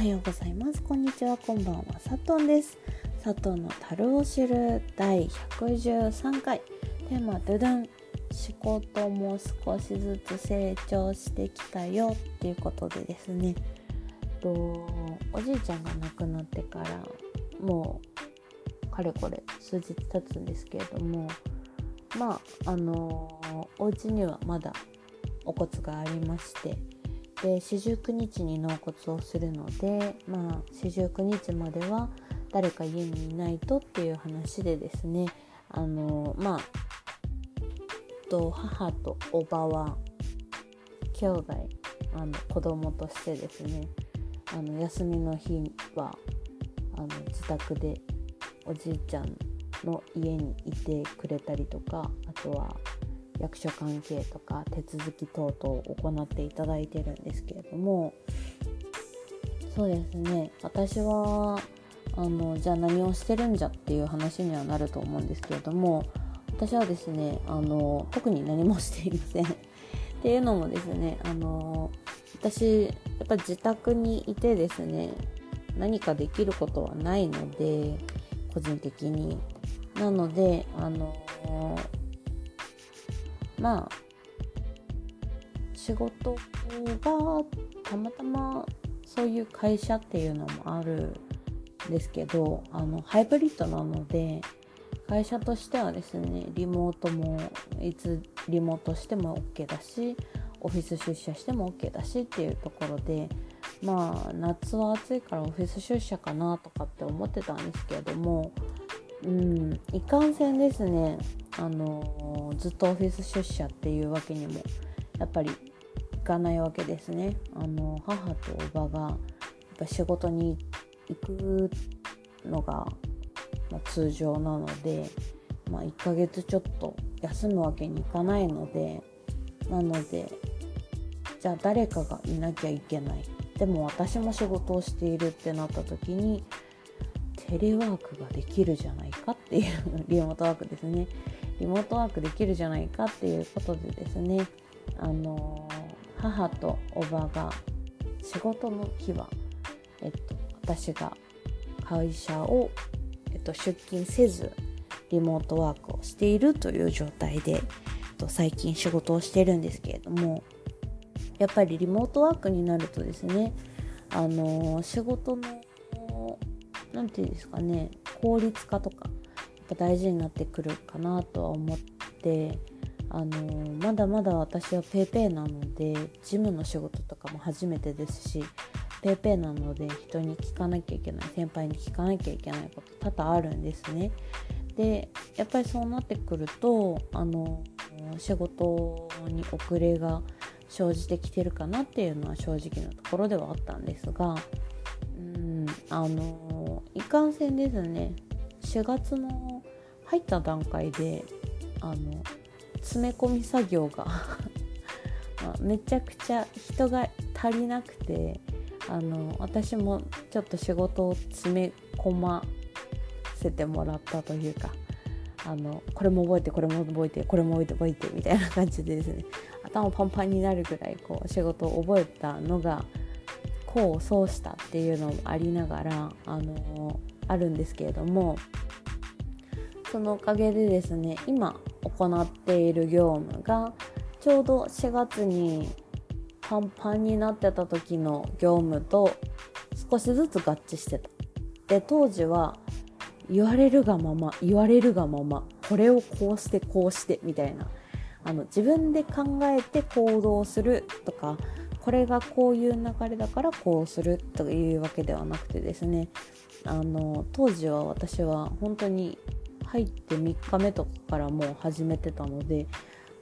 はようございます。こんにちは。こんばんは。さとんです。佐藤の樽を知る第113回。テーマドゥダン。仕事も少しずつ成長してきたよっていうことでですね。とおじいちゃんが亡くなってからもうかれこれ数日経つんですけれども。まああのお家にはまだお骨がありまして。で四十九日に納骨をするのでまあ四十九日までは誰か家にいないとっていう話でですね。あのまあと母とおばは兄弟あの子供としてですねあの休みの日はあの自宅でおじいちゃんの家にいてくれたりとかあとは役所関係とか手続き等々を行っていただいてるんですけれどもそうですね。私はあのじゃあ何をしてるんじゃっていう話にはなると思うんですけれども私はですねあの特に何もしていません。っていうのもですねあの私やっぱ自宅にいてですね何かできることはないので個人的に。なのであのまあ仕事がたまたまそういう会社っていうのもあるんですけどあのハイブリッドなので会社としてはですねリモートもいつリモートしても OK だしオフィス出社しても OK だしっていうところでまあ夏は暑いからオフィス出社かなとかって思ってたんですけれどもうんいかんせんですねあのずっとオフィス出社っていうわけにもやっぱりいかないわけですね。あの母とおばがやっぱ仕事に行くのが、まあ、通常なので、まあ、1ヶ月ちょっと休むわけにいかないのでなのでじゃあ誰かがいなきゃいけない。でも私も仕事をしているってなった時にテレワークができるじゃないかっていうリモートワークですね。リモートワークできるじゃないかっていうことでですねあの母とおばが仕事の日は、えっと、私が会社を、えっと、出勤せずリモートワークをしているという状態で、えっと、最近仕事をしてるんですけれどもやっぱりリモートワークになるとですねあの仕事の何て言うんですかね効率化とかぱ大事になってくるかなとは思ってあのまだまだ私は PayPay なので事務の仕事とかも初めてですし PayPay なので人に聞かなきゃいけない先輩に聞かなきゃいけないこと多々あるんですね。でやっぱりそうなってくるとあの仕事に遅れが生じてきてるかなっていうのは正直なところではあったんですがうんあのいかんせんですね4月の入った段階であの詰め込み作業が まあ、めちゃくちゃ人が足りなくてあの私もちょっと仕事を詰め込ませてもらったというかあのこれも覚えてこれも覚えてこれも覚えて覚えてみたいな感じでですね頭パンパンになるぐらいこう仕事を覚えたのが功を奏したっていうのもありながらあのあるんですけれどもそのおかげでですね今行っている業務がちょうど4月にパンパンになってた時の業務と少しずつ合致してた。で当時は言われるがまま言われるがままこれをこうしてこうしてみたいなあの自分で考えて行動するとかこれがこういう流れだからこうするというわけではなくてですねあの当時は私は本当に入って3日目とかからもう始めてたので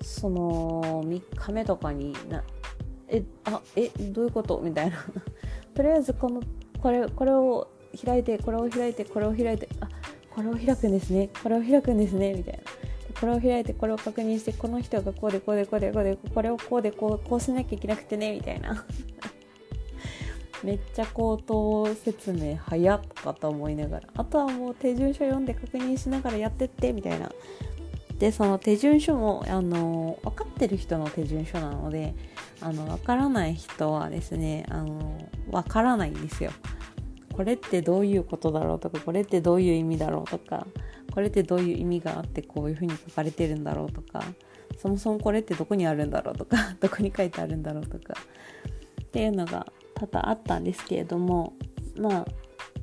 その3日目とかになえあえどういうこと？みたいな。とりあえずこのこれこれを開いてこれを開いてこれを開いてあこれを開くんですね。これを開くんですね。みたいな。これを開いてこれを確認してこの人がこうでこうでこうでこうでこれをこうでこうこうしなきゃいけなくてね。みたいな。めっちゃ口頭説明早っとかと思いながらあとはもう手順書読んで確認しながらやってってみたいな。でその手順書もあの分かってる人の手順書なのであのわからない人はですねあのわからないんですよ。これってどういうことだろうとかこれってどういう意味だろうとかこれってどういう意味があってこういうふうに書かれてるんだろうとかそもそもこれってどこにあるんだろうとか どこに書いてあるんだろうとかっていうのが多々あったんですけれどもまあ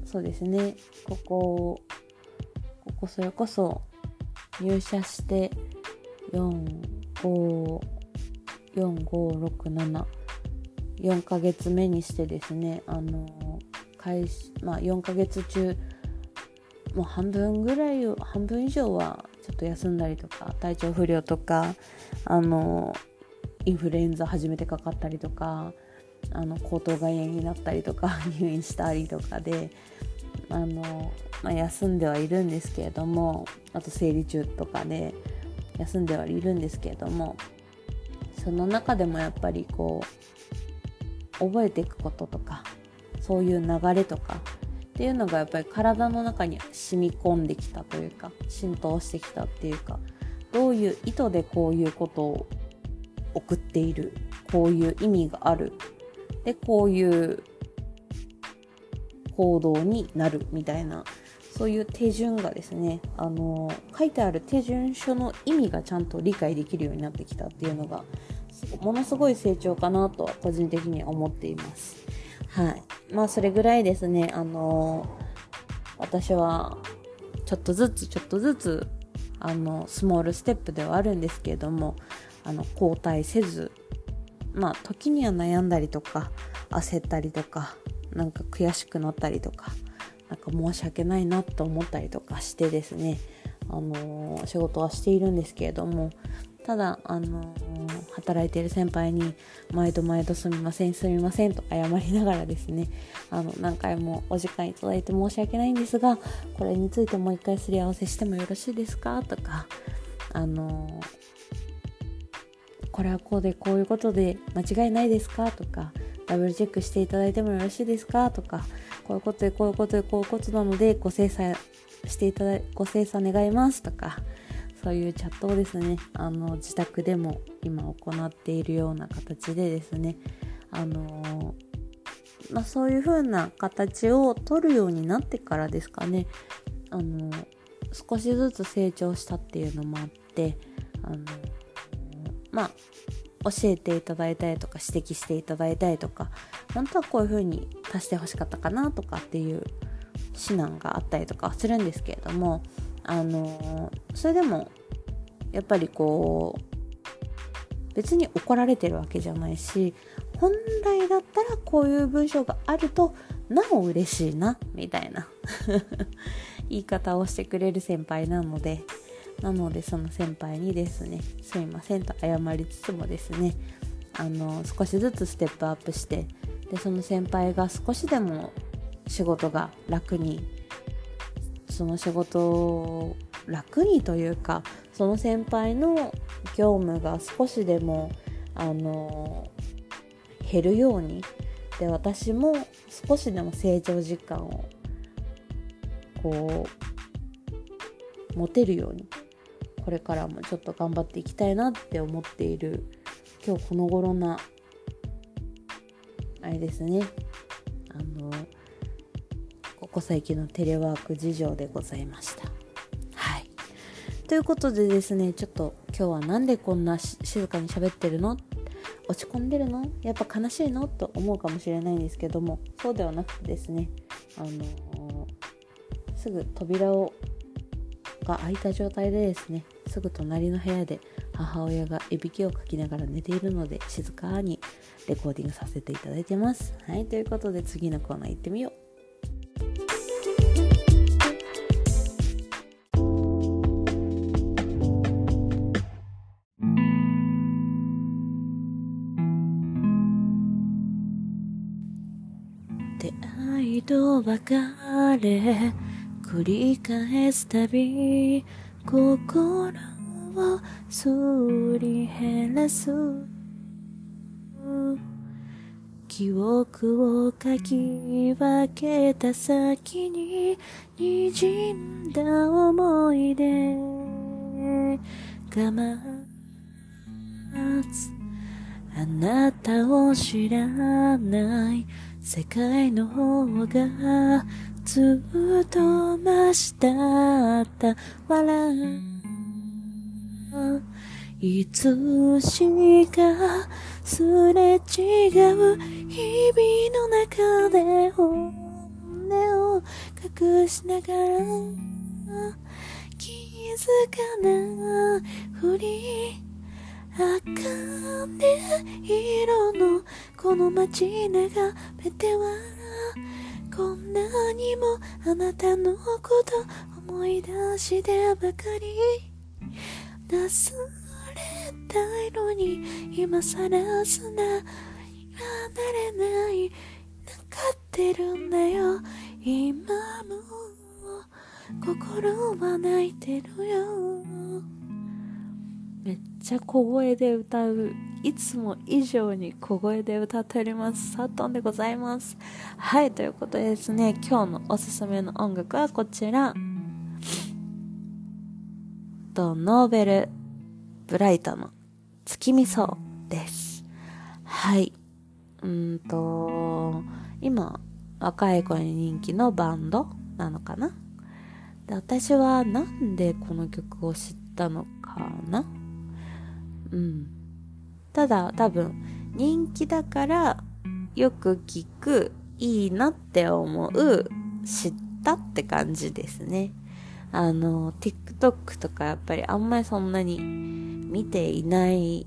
そうですね。ここここそれこそ入社して454567 4ヶ月目にしてですねあの開始まあ4ヶ月中もう半分ぐらい半分以上はちょっと休んだりとか体調不良とかあのインフルエンザ初めてかかったりとかあの喉頭が炎になったりとか 入院したりとかであの、まあ、休んではいるんですけれどもあと生理中とかで休んではいるんですけれどもその中でもやっぱりこう覚えていくこととかそういう流れとかっていうのがやっぱり体の中に染み込んできたというか浸透してきたっていうかどういう意図でこういうことを送っているこういう意味があるでこういう行動になるみたいなそういう手順がですねあの書いてある手順書の意味がちゃんと理解できるようになってきたっていうのがものすごい成長かなとは個人的には思っています。はい。まあそれぐらいですね、あの私はちょっとずつちょっとずつあのスモールステップではあるんですけれどもあの後退せずまあ時には悩んだりとか焦ったりとかなんか悔しくなったりとかなんか申し訳ないなと思ったりとかしてですねあの仕事はしているんですけれどもただあの働いている先輩に毎度毎度すみませんすみませんと謝りながらですねあの何回もお時間いただいて申し訳ないんですがこれについてもう一回すり合わせしてもよろしいですかとかあのこれはこうでこういうことで間違いないですか？とかダブルチェックしていただいてもよろしいですか？とかこういうことでこういうことでこういうことなのでご精査していただご精査願いますとかそういうチャットをですねあの自宅でも今行っているような形でですねあのまあ、そういう風な形を取るようになってからですかねあの少しずつ成長したっていうのもあってあのまあ教えていただいたりとか指摘していただいたりとか本当はこういう風に足してほしかったかなとかっていう指南があったりとかするんですけれどもあのそれでもやっぱりこう別に怒られてるわけじゃないし本来だったらこういう文章があるとなお嬉しいなみたいな 言い方をしてくれる先輩なのでなのでその先輩にですねすいませんと謝りつつもですねあの少しずつステップアップしてでその先輩が少しでも仕事が楽にその仕事を楽にというかその先輩の業務が少しでもあの減るようにで私も少しでも成長実感をこう持てるようにこれからもちょっと頑張っていきたいなって思っている今日この頃なあれですね。あのここ最近のテレワーク事情でございました。はい。ということでですねちょっと今日は何でこんな静かに喋ってるの？落ち込んでるの？やっぱ悲しいの？と思うかもしれないんですけどもそうではなくてですねあの、すぐ扉をが開いた状態でですねすぐ隣の部屋で母親がいびきをかきながら寝ているので静かにレコーディングさせていただいてます。はい、ということで次のコーナー行ってみよう。出会いと別れ繰り返すたび心をすり減らす。記憶をかき分けた先に滲んだ思い出。が待つ。あなたを知らない。世界の方がずっと真下った笑う。いつしかすれ違う。日々の中で本音を隠しながら気づかないふり赤ね色のこの街眺めてはこんなにもあなたのこと思い出してばかり。忘れたいのに今さらすな離れない。かってるんだよ。今も心は泣いてるよ。めっちゃ小声で歌う。いつも以上に小声で歌っております。サトンでございます。はいということでですね今日のおすすめの音楽はこちら。とノーベルブライトの月見草です。はい。うんと今若い子に人気のバンドなのかな？で私はなんでこの曲を知ったのかな？うん。ただ多分人気だからよく聞くいいなって思う知ったって感じですね。あの TikTok とかやっぱりあんまりそんなに見ていない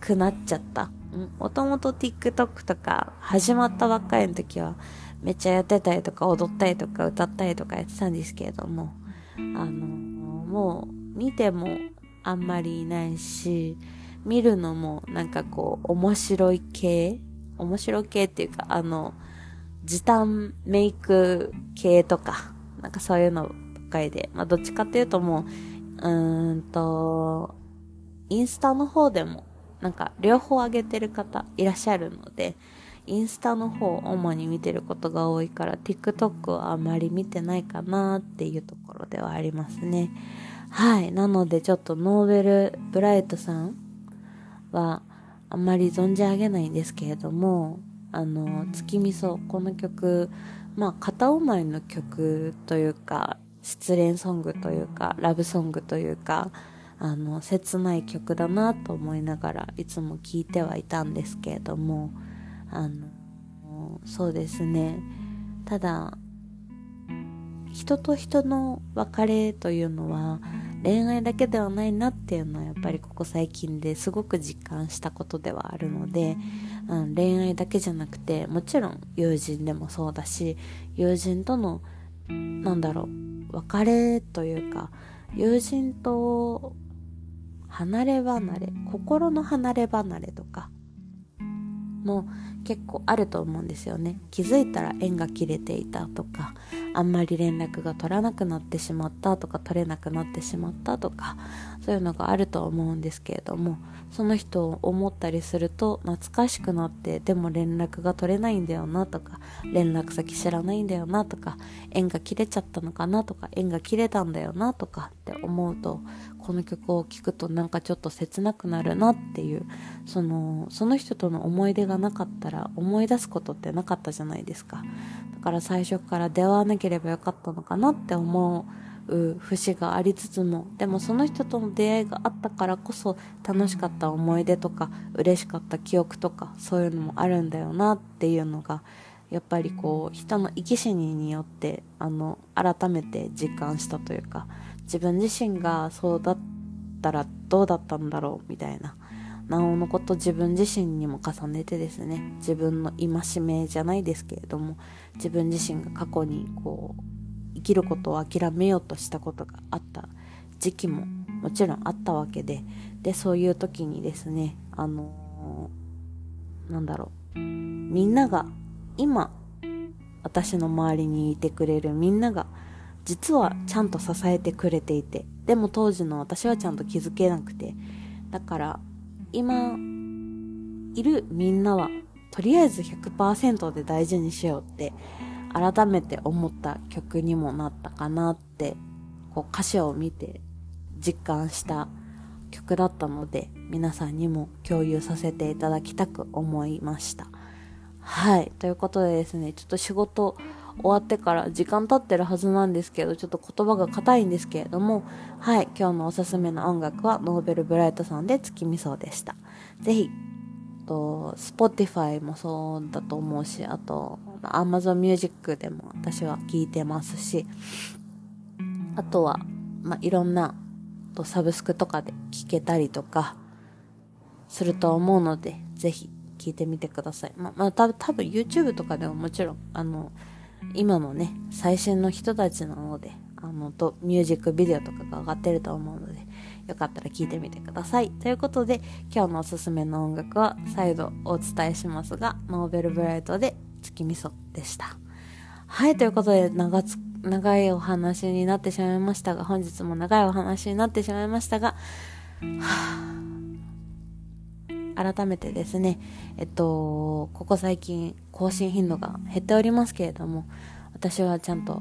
くなっちゃった。もともと TikTok とか始まったばっかりの時はめっちゃやってたりとか踊ったりとか歌ったりとかやってたんですけれどもあのもう見てもあんまりいないし見るのもなんかこう面白い系？面白系っていうかあの時短メイク系とかなんかそういうのばっかりでまあどっちかっていうともううーんとインスタの方でもなんか両方上げてる方いらっしゃるので、インスタの方を主に見てることが多いから TikTok はあまり見てないかなっていうところではありますね。はい。なのでちょっとノーベルブライトさんはあんまり存じ上げないんですけれども、あの、月見草、この曲、まあ片思いの曲というか、失恋ソングというか、ラブソングというか、あの切ない曲だなと思いながらいつも聴いてはいたんですけれどもあのそうですねただ人と人の別れというのは恋愛だけではないなっていうのはやっぱりここ最近ですごく実感したことではあるので、うん、恋愛だけじゃなくてもちろん友人でもそうだし友人とのなんだろう別れというか友人と離れ離れ心の離れ離れとかも結構あると思うんですよね。気づいたら縁が切れていたとかあんまり連絡が取らなくなってしまったとか取れなくなってしまったとかそういうのがあると思うんですけれどもその人を思ったりすると懐かしくなってでも連絡が取れないんだよなとか連絡先知らないんだよなとか縁が切れちゃったのかなとか縁が切れたんだよなとかって思うとこの曲を聴くとなんかちょっと切なくなるなっていうそのその人との思い出ががなかったら思い出すことってなかったじゃないですか。だから最初から出会わなければよかったのかなって思う節がありつつもでもその人との出会いがあったからこそ楽しかった思い出とか嬉しかった記憶とかそういうのもあるんだよなっていうのがやっぱりこう人の生き死にによってあの改めて実感したというか自分自身がそうだったらどうだったんだろうみたいな。なおのこと自分自身にも重ねてですね自分の戒めじゃないですけれども自分自身が過去にこう生きることを諦めようとしたことがあった時期ももちろんあったわけででそういう時にですねあのー、なんだろうみんなが今私の周りにいてくれるみんなが実はちゃんと支えてくれていてでも当時の私はちゃんと気づけなくてだから今いるみんなはとりあえず100%で大事にしようって改めて思った曲にもなったかなってこう歌詞を見て実感した曲だったので皆さんにも共有させていただきたく思いました。はい。ということでですねちょっと仕事終わってから時間経ってるはずなんですけどちょっと言葉が硬いんですけれどもはい今日のおすすめの音楽はノーベルブライトさんで月見草でした。ぜひと Spotify もそうだと思うしあと Amazon Music でも私は聞いてますしあとは、まあ、いろんなとサブスクとかで聞けたりとかすると思うのでぜひ聞いてみてください。ままあ多分多分 YouTube とかでももちろんあの今のね最新の人たちなのであのとミュージックビデオとかが上がってると思うのでよかったら聞いてみてください。ということで今日のおすすめの音楽は再度お伝えしますがノーベルブライトで月味噌でした。はいということで長つ長いお話になってしまいましたが本日も長いお話になってしまいましたが、はあ、改めてですねえっとここ最近更新頻度が減っておりますけれども私はちゃんと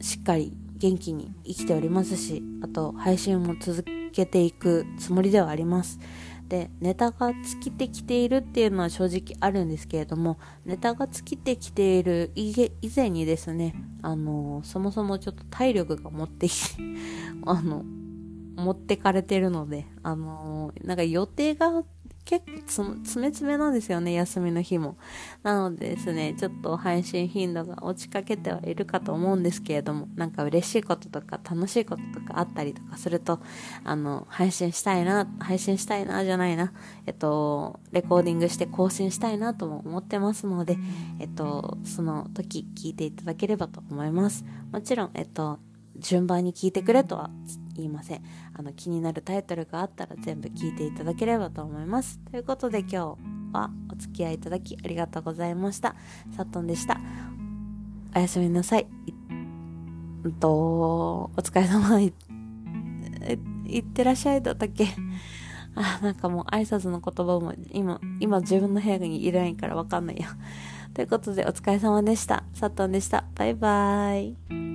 しっかり元気に生きておりますしあと配信も続けていくつもりではあります。でネタが尽きてきているっていうのは正直あるんですけれどもネタが尽きてきている以前にですねあのそもそもちょっと体力が持ってきて あの持ってかれてるのであのなんか予定が結構つ詰め詰めなんですよね、休みの日も。なのでですね、ちょっと配信頻度が落ちかけてはいるかと思うんですけれども、なんか嬉しいこととか楽しいこととかあったりとかすると、あの、配信したいな、配信したいな、じゃないな、えっと、レコーディングして更新したいなとも思ってますので、えっと、その時聞いていただければと思います。もちろん、えっと、順番に聞いてくれとは言いません。あの気になるタイトルがあったら全部聞いていただければと思います。ということで今日はお付き合いいただきありがとうございました。さっとんでした。おやすみなさい。うんとお疲れ様。いいってらっしゃいだったっけ？あなんかもう挨拶の言葉も今今自分の部屋にいないからわかんないや。ということでお疲れ様でした。さっとんでした。バイバーイ。